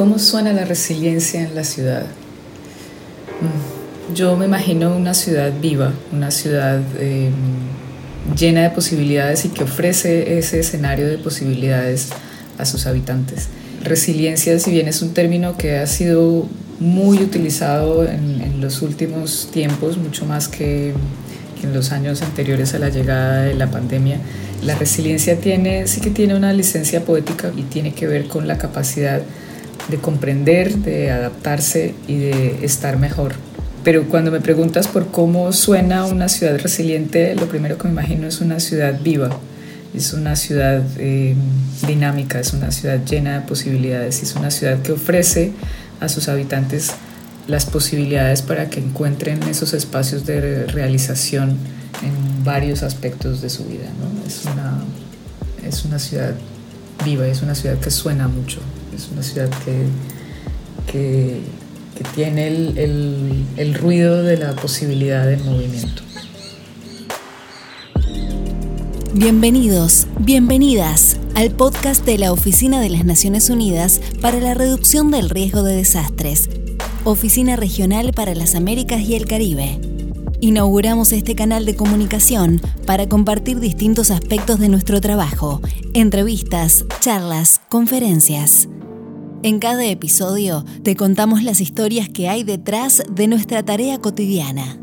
¿Cómo suena la resiliencia en la ciudad? Mm, yo me imagino una ciudad viva, una ciudad em, llena de posibilidades y que ofrece ese escenario de posibilidades a sus habitantes. Resiliencia, si bien es un término que ha sido muy utilizado en, en los últimos tiempos, mucho más que en los años anteriores a la llegada de la pandemia, la resiliencia tiene, sí que tiene una licencia poética y tiene que ver con la capacidad de comprender, de adaptarse y de estar mejor. Pero cuando me preguntas por cómo suena una ciudad resiliente, lo primero que me imagino es una ciudad viva, es una ciudad eh, dinámica, es una ciudad llena de posibilidades, es una ciudad que ofrece a sus habitantes las posibilidades para que encuentren esos espacios de realización en varios aspectos de su vida. Es, una, es una ciudad viva, es una ciudad que suena mucho, es una ciudad que, que, tiene el, el, el ruido de la posibilidad de movimiento. Bienvenidos, bienvenidas al podcast de la Oficina de las Naciones Unidas para la Reducción del Riesgo de Desastres, Oficina Regional para las Américas y el Caribe. Inauguramos este canal de comunicación para compartir distintos aspectos de nuestro trabajo, entrevistas, charlas, conferencias. En cada episodio te contamos las historias que hay detrás de nuestra tarea cotidiana.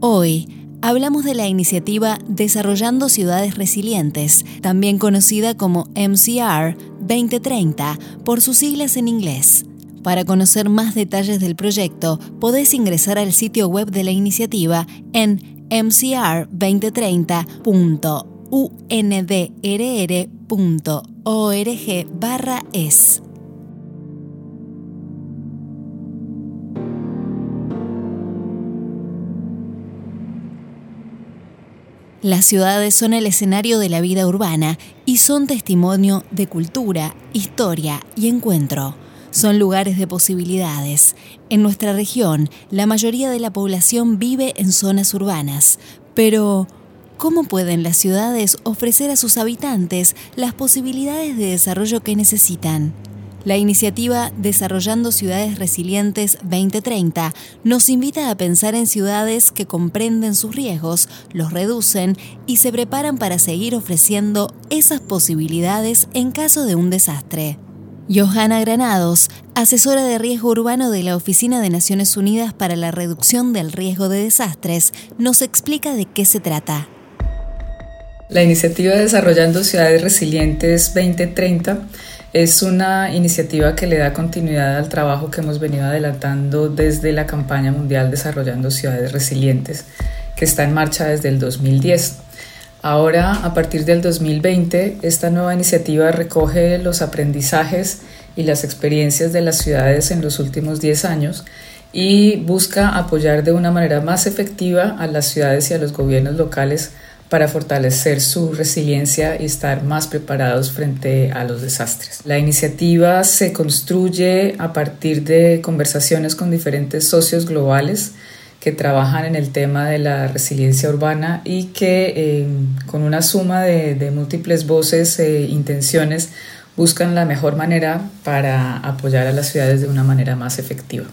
Hoy hablamos de la iniciativa Desarrollando Ciudades Resilientes, también conocida como MCR 2030 por sus siglas en inglés. Para conocer más detalles del proyecto, podés ingresar al sitio web de la iniciativa en mcr2030.undrr.org es. Las ciudades son el escenario de la vida urbana y son testimonio de cultura, historia y encuentro son lugares de posibilidades. En nuestra región, la mayoría de la población vive en zonas urbanas, pero ¿cómo pueden las ciudades ofrecer a sus habitantes las posibilidades de desarrollo que necesitan? La iniciativa Desarrollando Ciudades Resilientes 2030 nos invita a pensar en ciudades que comprenden sus riesgos, los reducen y se preparan para seguir ofreciendo esas posibilidades en caso de un desastre. Johanna Granados, asesora de riesgo urbano de la Oficina de Naciones Unidas para la Reducción del Riesgo de Desastres, nos explica de qué se trata. La iniciativa Desarrollando Ciudades Resilientes 2030 es una iniciativa que le da continuidad al trabajo que hemos venido adelantando desde la campaña mundial Desarrollando Ciudades Resilientes, que está en marcha desde el 2010. Ahora, a partir del 2020, esta nueva iniciativa recoge los aprendizajes y las experiencias de las ciudades en los últimos 10 años y busca apoyar de una manera más efectiva a las ciudades y a los gobiernos locales para fortalecer su resiliencia y estar más preparados frente a los desastres. La iniciativa se construye a partir de conversaciones con diferentes socios globales que trabajan en el tema de la resiliencia urbana y que eh, con una suma de, múltiples voces e intenciones buscan la mejor manera para apoyar a las ciudades de una manera más efectiva.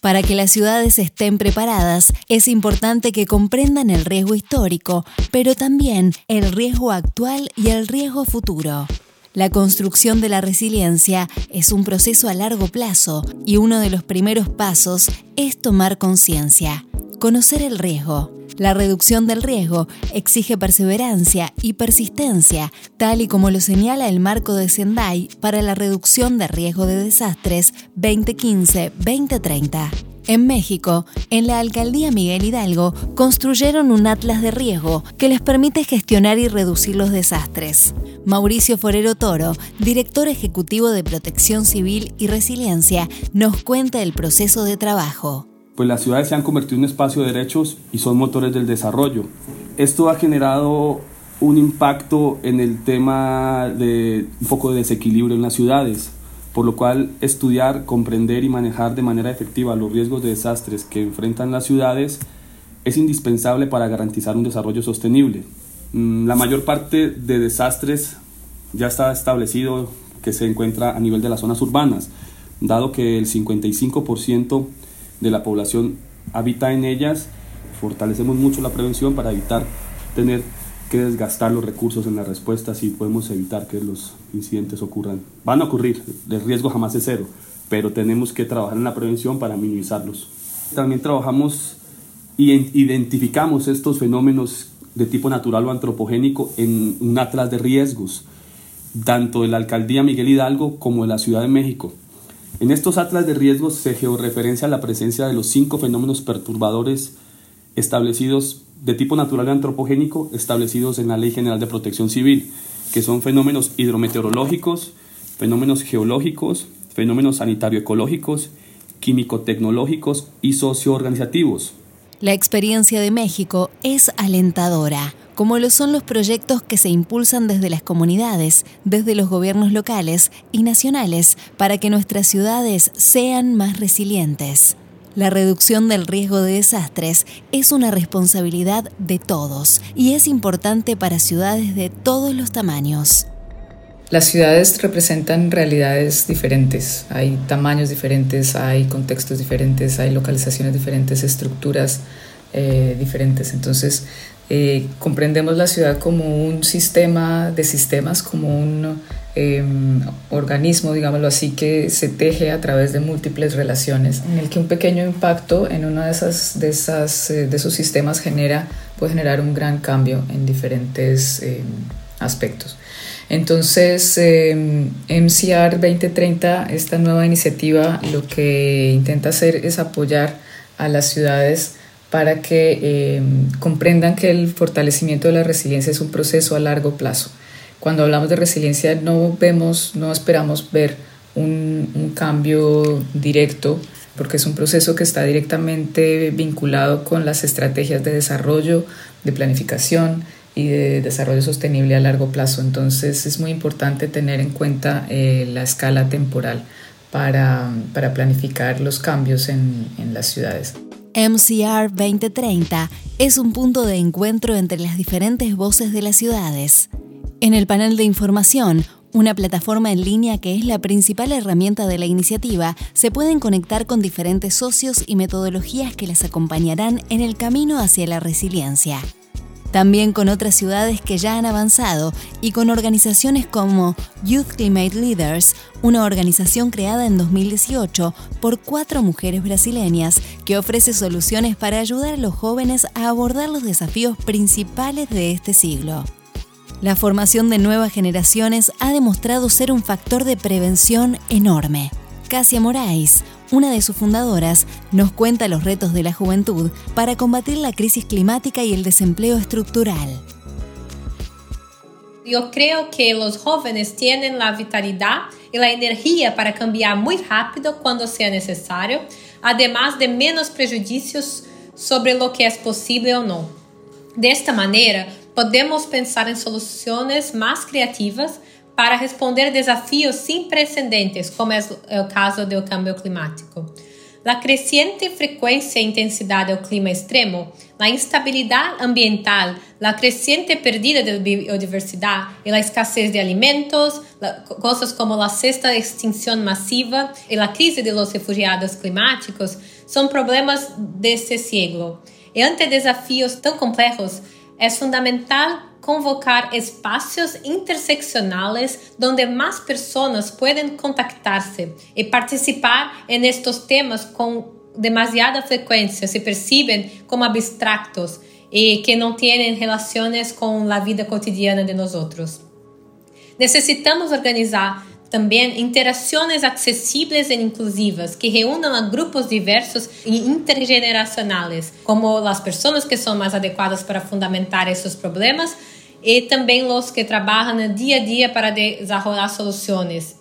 Para que las ciudades estén preparadas, es importante que comprendan el riesgo histórico, pero también el riesgo actual y el riesgo futuro. La construcción de la resiliencia es un proceso a largo plazo y uno de los primeros pasos es tomar conciencia, conocer el riesgo. La reducción del riesgo exige perseverancia y persistencia, tal y como lo señala el marco de Sendai para la reducción de riesgo de desastres 2015-2030. En México, en la alcaldía Miguel Hidalgo, construyeron un atlas de riesgo que les permite gestionar y reducir los desastres. Mauricio Forero Toro, director ejecutivo de Protección Civil y Resiliencia, nos cuenta el proceso de trabajo. Pues las ciudades se han convertido en un espacio de derechos y son motores del desarrollo. Esto ha generado un impacto en el tema de un poco de desequilibrio en las ciudades por lo cual estudiar, comprender y manejar de manera efectiva los riesgos de desastres que enfrentan las ciudades es indispensable para garantizar un desarrollo sostenible. Mm, la mayor parte de desastres ya está establecido que se encuentra a nivel de las zonas urbanas, dado que el 55% de la población habita en ellas, fortalecemos mucho la prevención para evitar tener que desgastar los recursos en las respuestas y podemos evitar que los incidentes ocurran. Van a ocurrir, el riesgo jamás es cero, pero tenemos que trabajar en la prevención para minimizarlos. También trabajamos y identificamos estos fenómenos de tipo natural o antropogénico en un atlas de riesgos, tanto de la alcaldía Miguel Hidalgo como de la Ciudad de México. En estos atlas de riesgos se georreferencia la presencia de los cinco fenómenos perturbadores establecidos de tipo natural y antropogénico establecidos en la Ley General de Protección Civil, que son fenómenos hidrometeorológicos, fenómenos geológicos, fenómenos sanitario-ecológicos, químico-tecnológicos y socioorganizativos. La experiencia de México es alentadora, como lo son los proyectos que se impulsan desde las comunidades, desde los gobiernos locales y nacionales, para que nuestras ciudades sean más resilientes. La reducción del riesgo de desastres es una responsabilidad de todos y es importante para ciudades de todos los tamaños. Las ciudades representan realidades diferentes, hay tamaños diferentes, hay contextos diferentes, hay localizaciones diferentes, estructuras eh, diferentes. Entonces, eh, comprendemos la ciudad como un sistema de sistemas, como un em, organismo, digámoslo así, que se teje a través de múltiples relaciones, en el que un pequeño impacto en uno de, esas, de, esas, eh, de esos sistemas genera, puede generar un gran cambio en diferentes em, aspectos. Entonces, MCR em, 2030, esta nueva iniciativa, lo que intenta hacer es apoyar a las ciudades para que em, comprendan que el fortalecimiento de la resiliencia es un proceso a largo plazo. Cuando hablamos de resiliencia no vemos, no esperamos ver un, cambio directo, porque es un proceso que está directamente vinculado con las estrategias de desarrollo, de planificación, y de desarrollo sostenible a largo plazo. Entonces es muy importante tener en cuenta eh, la escala temporal para, planificar los cambios en las ciudades. MCR 2030 es un punto de encuentro entre las diferentes voces de las ciudades. En el panel de información, una plataforma en línea que es la principal herramienta de la iniciativa, se pueden conectar con diferentes socios y metodologías que les acompañarán en el camino hacia la resiliencia también con otras ciudades que ya han avanzado y con organizaciones como Youth Climate Leaders, una organización creada en 2018 por cuatro mujeres brasileñas que ofrece soluciones para ayudar a los jóvenes a abordar los desafíos principales de este siglo. La formación de nuevas generaciones ha demostrado ser un factor de prevención enorme. Casia Moraes, una de sus fundadoras, nos cuenta los retos de la juventud para combatir la crisis climática y el desempleo estructural. Yo creo que los jóvenes tienen la vitalidad y la energía para cambiar muy rápido cuando sea necesario, además de menos prejuicios sobre lo que es posible o no. De esta manera, podemos pensar en soluciones más creativas para responder desafios sin precedentes, como é o caso do cambio climático. A crescente frequência e intensidade do clima extremo, a instabilidade ambiental, a crescente perdida de biodiversidade e a escassez de alimentos, coisas como a sexta extinção massiva e a crise de los refugiados climáticos são problemas deste século. E ante desafios tão complexos, é fundamental convocar espacios interseccionales donde más personas pueden contactarse y participar en estos temas con demasiada frecuencia, se perciben como abstractos y que no tienen relaciones con la vida cotidiana de nosotros. Necesitamos organizar também interações acessíveis e inclusivas que reúnam a grupos diversos e intergeneracionais, como as pessoas que são mais adequadas para fundamentar esses problemas e também os que trabalham no dia a dia para desenvolver soluções,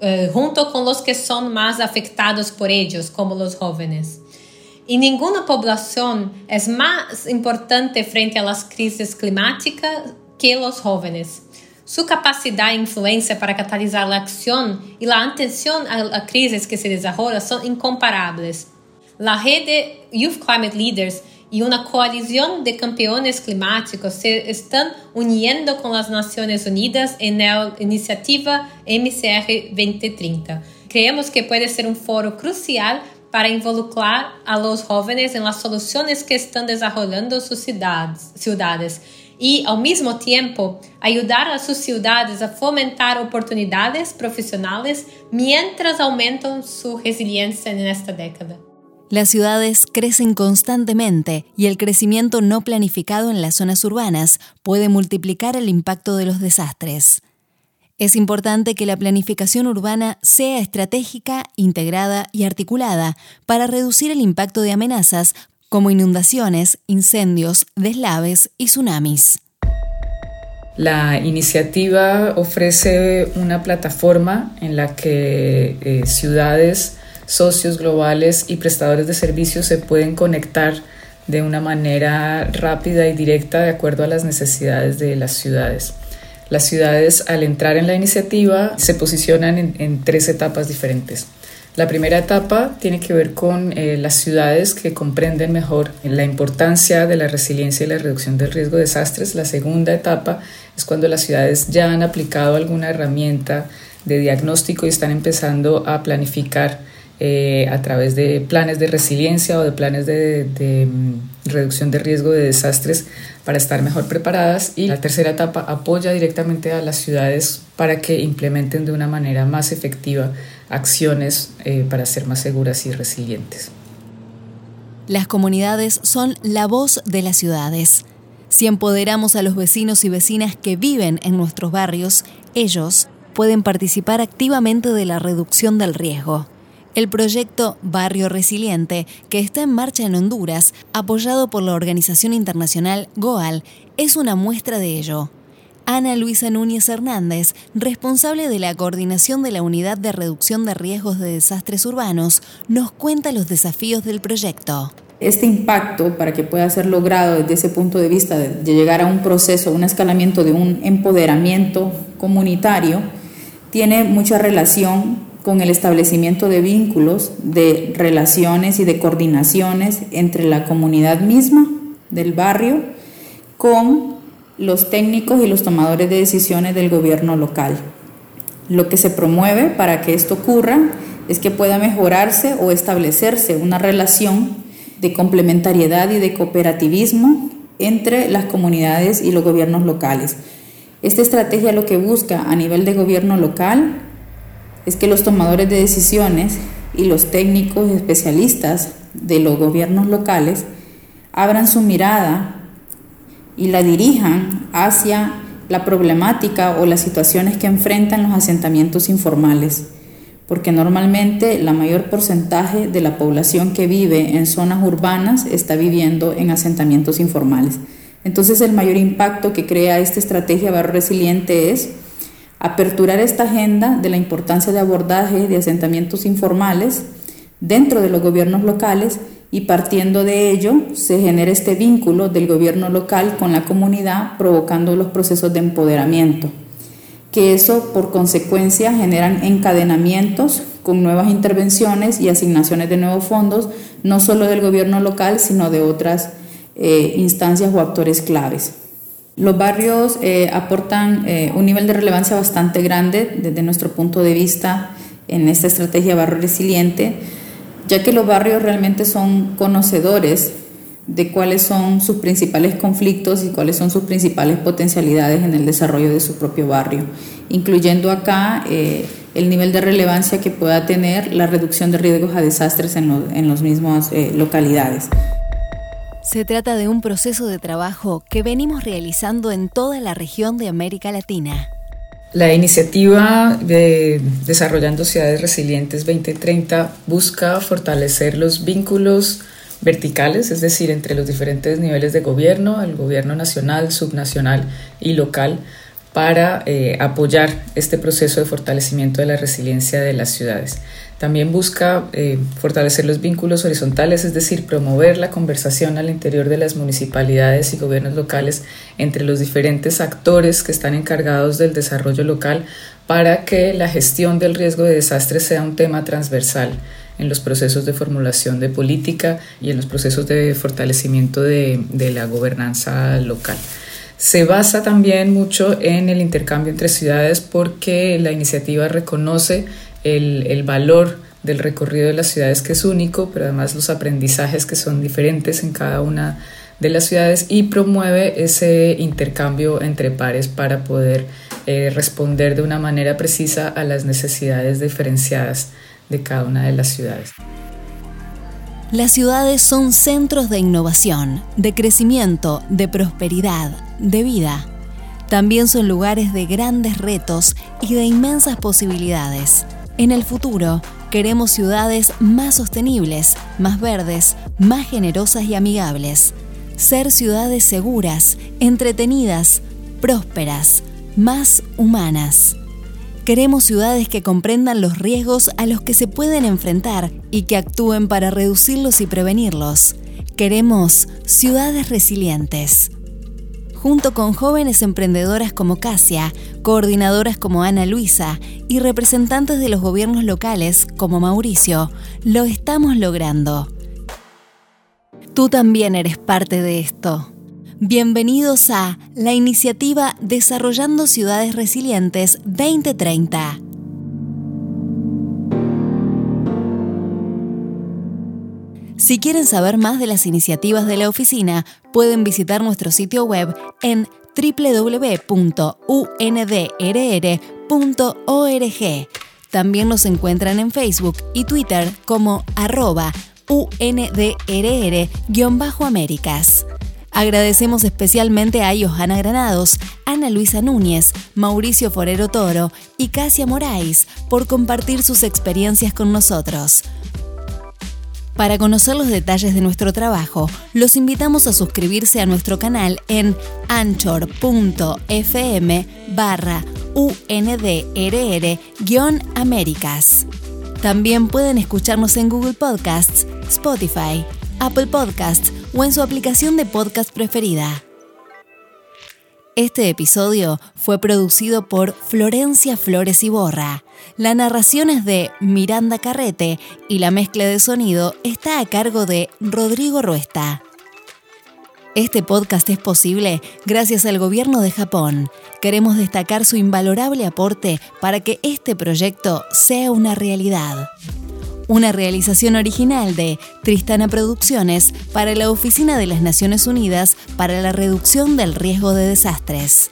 uh, junto com os que são mais afetados por eles, como os jovens. E nenhuma população é mais importante frente às crises climáticas que os jovens. Sua capacidade e influência para catalisar a ação e a atenção a, crises que se desenvolvem são incomparáveis. A rede Youth Climate Leaders y una coalición de campeones climáticos se están uniendo con las Naciones Unidas en la iniciativa MCR 2030. Creemos que puede ser un foro crucial para involucrar a los jóvenes en las soluciones que están desarrollando sus ciudades, ciudades y, al mismo tiempo, ayudar a sus ciudades a fomentar oportunidades profesionales mientras aumentan su resiliencia en esta década. Las ciudades crecen constantemente y el crecimiento no planificado en las zonas urbanas puede multiplicar el impacto de los desastres. Es importante que la planificación urbana sea estratégica, integrada y articulada para reducir el impacto de amenazas como inundaciones, incendios, deslaves y tsunamis. La iniciativa ofrece una plataforma en la que eh, ciudades, socios globales y prestadores de servicios se pueden conectar de una manera rápida y directa de acuerdo a las necesidades de las ciudades. Las ciudades al entrar en la iniciativa se posicionan en tres etapas diferentes. La primera etapa tiene que ver con eh, las ciudades que comprenden mejor la importancia de la resiliencia y la reducción del riesgo de desastres. La segunda etapa es cuando las ciudades ya han aplicado alguna herramienta de diagnóstico y están empezando a planificar eh, a través de planes de resiliencia o de planes de, mm, reducción de riesgo de desastres para estar mejor preparadas. Y la tercera etapa apoya directamente a las ciudades para que implementen de una manera más efectiva acciones eh, para ser más seguras y resilientes. Las comunidades son la voz de las ciudades. Si empoderamos a los vecinos y vecinas que viven en nuestros barrios, ellos pueden participar activamente de la reducción del riesgo. El proyecto Barrio Resiliente, que está en marcha en Honduras, apoyado por la organización internacional GOAL, es una muestra de ello. Ana Luisa Núñez Hernández, responsable de la coordinación de la Unidad de Reducción de Riesgos de Desastres Urbanos, nos cuenta los desafíos del proyecto. Este impacto, para que pueda ser logrado desde ese punto de vista de llegar a un proceso, un escalamiento de un empoderamiento comunitario, tiene mucha relación con el establecimiento de vínculos, de relaciones y de coordinaciones entre la comunidad misma del barrio con los técnicos y los tomadores de decisiones del gobierno local. Lo que se promueve para que esto ocurra es que pueda mejorarse o establecerse una relación de complementariedad y de cooperativismo entre las comunidades y los gobiernos locales. Esta estrategia lo que busca a nivel de gobierno local es que los tomadores de decisiones y los técnicos especialistas de los gobiernos locales abran su mirada y la dirijan hacia la problemática o las situaciones que enfrentan los asentamientos informales, porque normalmente la mayor porcentaje de la población que vive en zonas urbanas está viviendo en asentamientos informales. Entonces el mayor impacto que crea esta estrategia barro resiliente es aperturar esta agenda de la importancia de abordaje de asentamientos informales dentro de los gobiernos locales y partiendo de ello se genera este vínculo del gobierno local con la comunidad provocando los procesos de empoderamiento, que eso por consecuencia generan encadenamientos con nuevas intervenciones y asignaciones de nuevos fondos, no solo del gobierno local, sino de otras eh, instancias o actores claves. Los barrios eh, aportan eh, un nivel de relevancia bastante grande desde nuestro punto de vista en esta estrategia barrio resiliente, ya que los barrios realmente son conocedores de cuáles son sus principales conflictos y cuáles son sus principales potencialidades en el desarrollo de su propio barrio, incluyendo acá eh, el nivel de relevancia que pueda tener la reducción de riesgos a desastres en, los en las mismas eh, localidades. Se trata de un proceso de trabajo que venimos realizando en toda la región de América Latina. La iniciativa de Desarrollando Ciudades Resilientes 2030 busca fortalecer los vínculos verticales, es decir, entre los diferentes niveles de gobierno, el gobierno nacional, subnacional y local, para eh, apoyar este proceso de fortalecimiento de la resiliencia de las ciudades. También busca eh, fortalecer los vínculos horizontales, es decir, promover la conversación al interior de las municipalidades y gobiernos locales entre los diferentes actores que están encargados del desarrollo local para que la gestión del riesgo de desastre sea un tema transversal en los procesos de formulación de política y en los procesos de fortalecimiento de, la gobernanza local. Se basa también mucho en el intercambio entre ciudades porque la iniciativa reconoce el, el valor del recorrido de las ciudades que es único, pero además los aprendizajes que son diferentes en cada una de las ciudades y promueve ese intercambio entre pares para poder eh, responder de una manera precisa a las necesidades diferenciadas de cada una de las ciudades. Las ciudades son centros de innovación, de crecimiento, de prosperidad, de vida. También son lugares de grandes retos y de inmensas posibilidades. En el futuro, queremos ciudades más sostenibles, más verdes, más generosas y amigables. Ser ciudades seguras, entretenidas, prósperas, más humanas. Queremos ciudades que comprendan los riesgos a los que se pueden enfrentar y que actúen para reducirlos y prevenirlos. Queremos ciudades resilientes. Junto con jóvenes emprendedoras como Casia, coordinadoras como Ana Luisa y representantes de los gobiernos locales como Mauricio, lo estamos logrando. Tú también eres parte de esto. Bienvenidos a la iniciativa Desarrollando Ciudades Resilientes 2030. Si quieren saber más de las iniciativas de la oficina, pueden visitar nuestro sitio web en www.undrr.org. También nos encuentran en Facebook y Twitter como arroba UNDRR-Américas. Agradecemos especialmente a Johanna Granados, Ana Luisa Núñez, Mauricio Forero Toro y Casia Moraes por compartir sus experiencias con nosotros. Para conocer los detalles de nuestro trabajo, los invitamos a suscribirse a nuestro canal en anchor.fm barra UNDRR-Américas. También pueden escucharnos en Google Podcasts, Spotify, Apple Podcasts o en su aplicación de podcast preferida. Este episodio fue producido por Florencia Flores Iborra. La narración es de Miranda Carrete y la mezcla de sonido está a cargo de Rodrigo Ruesta. Este podcast es posible gracias al gobierno de Japón. Queremos destacar su invalorable aporte para que este proyecto sea una realidad. Una realización original de Tristana Producciones para la Oficina de las Naciones Unidas para la Reducción del Riesgo de Desastres.